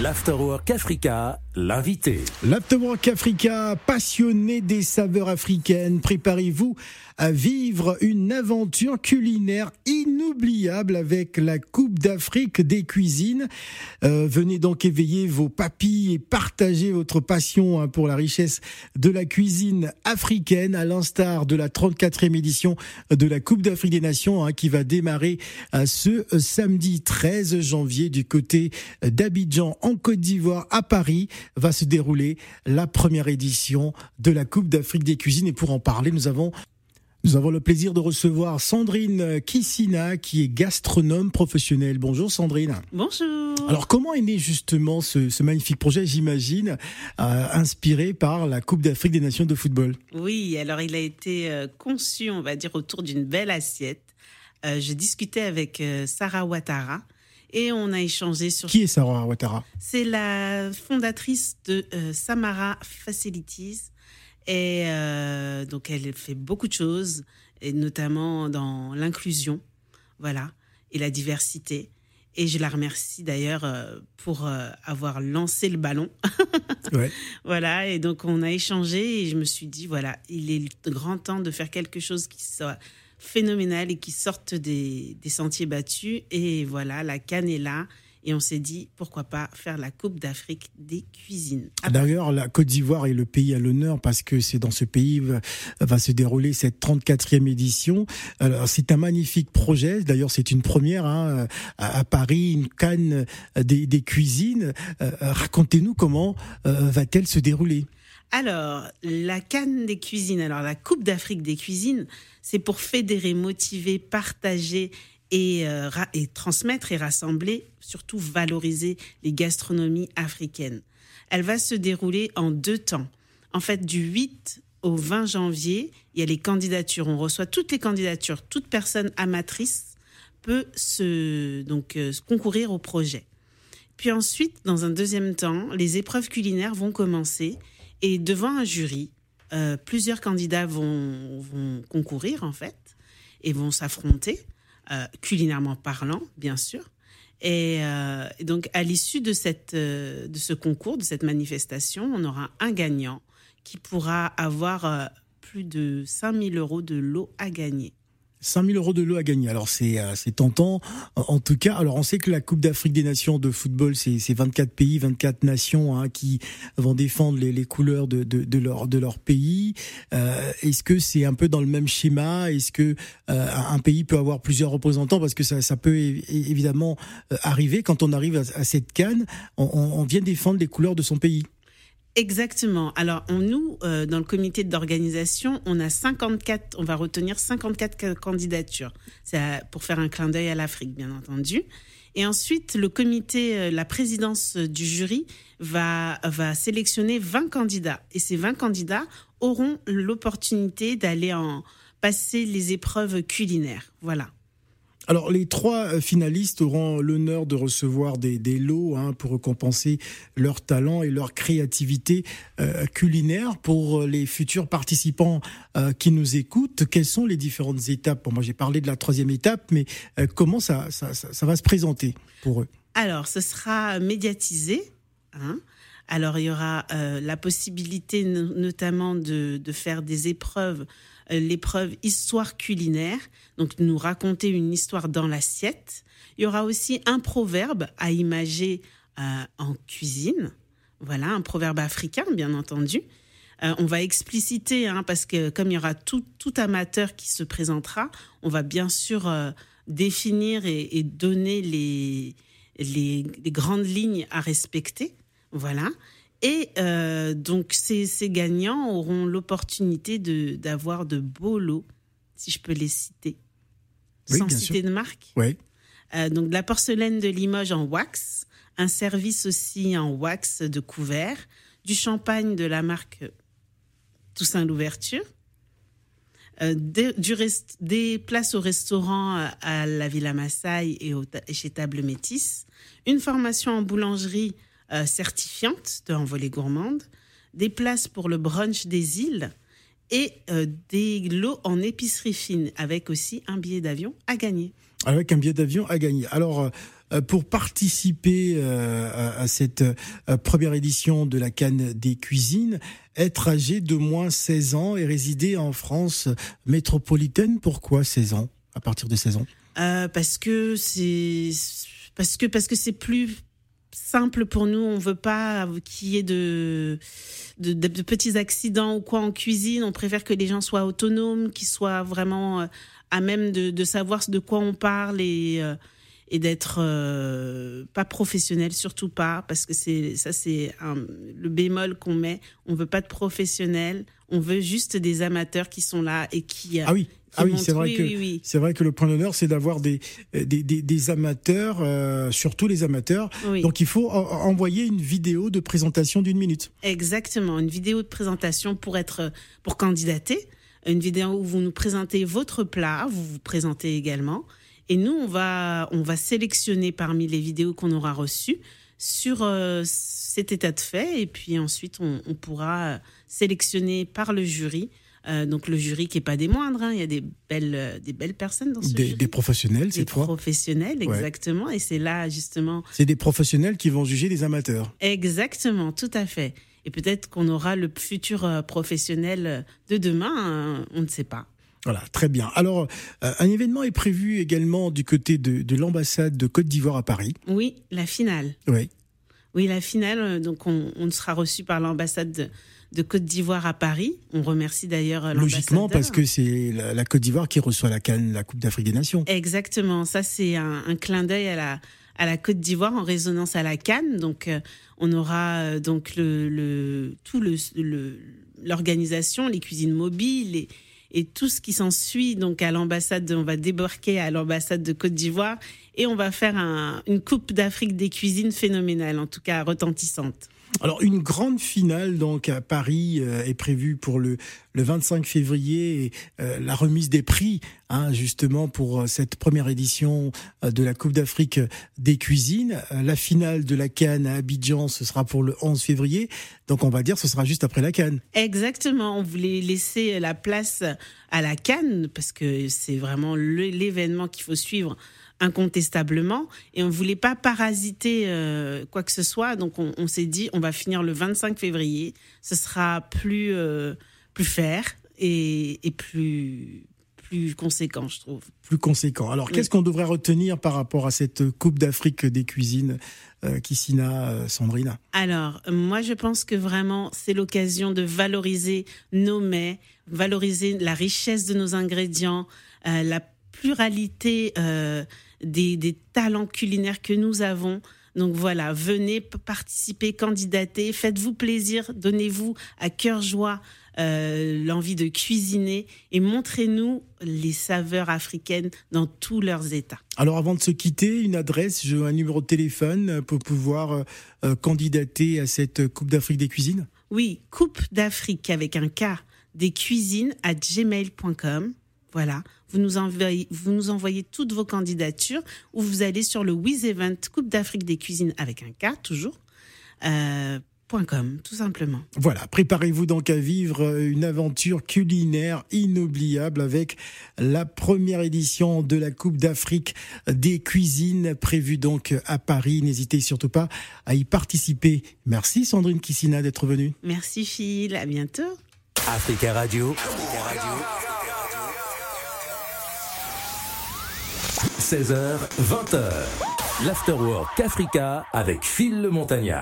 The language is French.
L'Afterwork Africa, l'invité. L'Afterwork Africa, passionné des saveurs africaines, préparez-vous à vivre une aventure culinaire inoubliable avec la Coupe d'Afrique des cuisines. Euh, venez donc éveiller vos papilles et partager votre passion hein, pour la richesse de la cuisine africaine, à l'instar de la 34e édition de la Coupe d'Afrique des Nations hein, qui va démarrer euh, ce samedi 13 janvier du côté d'Abidjan en Côte d'Ivoire à Paris va se dérouler la première édition de la Coupe d'Afrique des cuisines et pour en parler nous avons nous avons le plaisir de recevoir Sandrine Kissina, qui est gastronome professionnelle. Bonjour Sandrine. Bonjour. Alors comment est né justement ce, magnifique projet, j'imagine, euh, inspiré par la Coupe d'Afrique des Nations de football? Oui, alors il a été euh, conçu, on va dire, autour d'une belle assiette. Euh, je discutais avec Sarah Ouattara et on a échangé sur... Qui est Sarah Ouattara? C'est la fondatrice de Samara Facilities et euh, donc, elle fait beaucoup de choses, et notamment dans l'inclusion, voilà, et la diversité. Et je la remercie d'ailleurs euh, pour euh, avoir lancé le ballon. ouais. Voilà, et donc on a échangé et je me suis dit, voilà, il est grand temps de faire quelque chose qui soit phénoménal et qui sorte des, sentiers battus. Et voilà, la canne est là. Et on s'est dit, pourquoi pas faire la Coupe d'Afrique des cuisines. D'ailleurs, la Côte d'Ivoire est le pays à l'honneur parce que c'est dans ce pays va, va se dérouler cette 34e édition. Alors, c'est un magnifique projet. D'ailleurs, c'est une première hein, à, Paris, une canne des, des cuisines. Euh, racontez-nous comment euh, va-t-elle se dérouler? Alors, la canne des cuisines, alors la Coupe d'Afrique des cuisines, c'est pour fédérer, motiver, partager et, euh, et transmettre et rassembler, surtout valoriser les gastronomies africaines. Elle va se dérouler en deux temps. En fait, du 8 au 20 janvier, il y a les candidatures. On reçoit toutes les candidatures. Toute personne amatrice peut se, donc, euh, concourir au projet. Puis ensuite, dans un deuxième temps, les épreuves culinaires vont commencer et devant un jury, euh, plusieurs candidats vont, concourir en fait et vont s'affronter. Euh, culinairement parlant, bien sûr. Euh, et, donc, à l'issue de, euh, de ce concours, de cette manifestation, on aura un gagnant qui pourra avoir plus de 5000 euros de lot à gagner. 5000 euros de lot à gagner. Alors c'est euh, c'est tentant. En tout cas, alors on sait que la Coupe d'Afrique des Nations de football, c'est 24 pays, 24 nations hein, qui vont défendre les, les couleurs de, de, de, leur de leur pays. Euh, Est-ce que c'est un peu dans le même schéma? Est-ce que euh, un pays peut avoir plusieurs représentants? Parce que ça, ça peut évidemment euh, arriver quand on arrive à, cette canne, on, on vient défendre les couleurs de son pays. Exactement. Alors, on, nous, euh, dans le comité d'organisation, on a 54, on va retenir 54 candidatures. C'est pour faire un clin d'œil à l'Afrique, bien entendu. Et ensuite, le comité, euh, la présidence du jury va, va sélectionner 20 candidats. Et ces 20 candidats auront l'opportunité d'aller en passer les épreuves culinaires. Voilà. Alors les trois euh, finalistes auront l'honneur de recevoir des, lots hein, pour récompenser leur talent et leur créativité euh, culinaire. Pour euh, les futurs participants qui nous écoutent, quelles sont les différentes étapes? Moi j'ai parlé de la troisième étape, mais comment ça, va se présenter pour eux? Alors ce sera médiatisé. Hein. alors il y aura la possibilité notamment de, faire des épreuves l'épreuve histoire culinaire, donc nous raconter une histoire dans l'assiette. Il y aura aussi un proverbe à imager euh, en cuisine. Voilà, un proverbe africain, bien entendu. Euh, on va expliciter, hein, parce que comme il y aura tout, amateur qui se présentera, on va bien sûr définir et, donner les, les, grandes lignes à respecter. Voilà. Et euh, donc, ces, gagnants auront l'opportunité d'avoir de, beaux lots, si je peux les citer, sans citer de marque. Oui. Euh, donc, de la porcelaine de Limoges en wax, un service aussi en wax de couvert, du champagne de la marque Toussaint l'Ouverture, euh, des, des, places au restaurant à la Villa Massaï et, et chez Table Métis, une formation en boulangerie euh, certifiante de Envolée Gourmande, des places pour le brunch des îles et euh, des lots en épicerie fine avec aussi un billet d'avion à gagner. Avec un billet d'avion à gagner. Alors, pour participer à, cette première édition de la Cannes des cuisines, être âgé de moins 16 ans et résider en France métropolitaine. Pourquoi 16 ans? À partir de 16 ans? Parce que c'est parce que parce que c'est plus simple pour nous. On veut pas qu'il y ait de de, petits accidents ou quoi en cuisine. On préfère que les gens soient autonomes, qu'ils soient vraiment euh, à même de, savoir de quoi on parle et euh, et d'être euh, pas professionnel, surtout pas, parce que c'est ça c'est le bémol qu'on met. On veut pas de professionnels, on veut juste des amateurs qui sont là et qui ah oui. ah oui, c'est vrai que c'est vrai que le point d'honneur, c'est d'avoir des, des, des, amateurs, euh, surtout les amateurs. Donc il faut envoyer une vidéo de présentation d'une minute. Exactement, une vidéo de présentation pour être pour candidater, une vidéo où vous nous présentez votre plat, vous vous présentez également, et nous on va on va sélectionner parmi les vidéos qu'on aura reçues sur euh, cet état de fait, et puis ensuite on, on pourra sélectionner par le jury euh, donc le jury qui est pas des moindres, hein. il y a des belles, euh, des belles personnes dans ce des, jury. Des professionnels, c'est Des professionnels, exactement. Et c'est là justement. C'est des professionnels qui vont juger les amateurs. Exactement, tout à fait. Et peut-être qu'on aura le futur euh, professionnel de demain, hein, on ne sait pas. Voilà, très bien. Alors, un événement est prévu également du côté de, de l'ambassade de Côte d'Ivoire à Paris. Oui, la finale. Oui. Oui, la finale. Donc, on, on sera reçu par l'ambassade de, de Côte d'Ivoire à Paris. On remercie d'ailleurs euh, Logiquement, parce que c'est la, Côte d'Ivoire qui reçoit la Cannes, la Coupe d'Afrique des Nations. Exactement. Ça, c'est un, clin d'œil à la, à la Côte d'Ivoire en résonance à la Cannes. Donc, euh, on aura euh, donc le, le tout le l'organisation, les cuisines mobiles et, et tout ce qui s'ensuit. Donc, à l'ambassade, on va débarquer à l'ambassade de Côte d'Ivoire et on va faire un, une Coupe d'Afrique des cuisines phénoménale, en tout cas retentissante. Alors une grande finale donc à Paris euh, est prévue pour le, le 25 février et euh, la remise des prix hein, justement pour euh, cette première édition de la Coupe d'Afrique des cuisines. la finale de la Cannes à Abidjan ce sera pour le 11 février. Donc on va dire ce sera juste après la Cannes. Exactement, on voulait laisser la place à la Cannes parce que c'est vraiment l'événement qu'il faut suivre incontestablement. Et on ne voulait pas parasiter euh, quoi que ce soit. Donc on, s'est dit, on va finir le 25 février. Ce sera plus, euh, plus fair et, plus, plus conséquent, je trouve. Plus conséquent. Alors, qu'est-ce qu'on devrait retenir par rapport à cette Coupe d'Afrique des cuisines, euh, Kissina, euh, Sandrine? Alors, moi, je pense que vraiment, c'est l'occasion de valoriser nos mets, valoriser la richesse de nos ingrédients, la pluralité des, talents culinaires que nous avons. Donc voilà, venez participer, candidater, faites-vous plaisir, donnez-vous à cœur joie euh, l'envie de cuisiner et montrez-nous les saveurs africaines dans tous leurs états. Alors avant de se quitter, une adresse, un numéro de téléphone pour pouvoir euh, euh, candidater à cette Coupe d'Afrique des cuisines Oui, Coupe d'Afrique avec un K des cuisines à gmail.com. Voilà, vous nous, envoyez, vous nous envoyez toutes vos candidatures ou vous allez sur le Wiz Event Coupe d'Afrique des cuisines avec un K toujours. Euh, .com, tout simplement. Voilà, préparez-vous donc à vivre une aventure culinaire inoubliable avec la première édition de la Coupe d'Afrique des cuisines prévue donc à Paris. N'hésitez surtout pas à y participer. Merci Sandrine Kissina d'être venue. Merci Phil, à bientôt. Africa Radio. Africa Radio. 16h, 20h. L'Afterwork Africa avec Phil le Montagnard.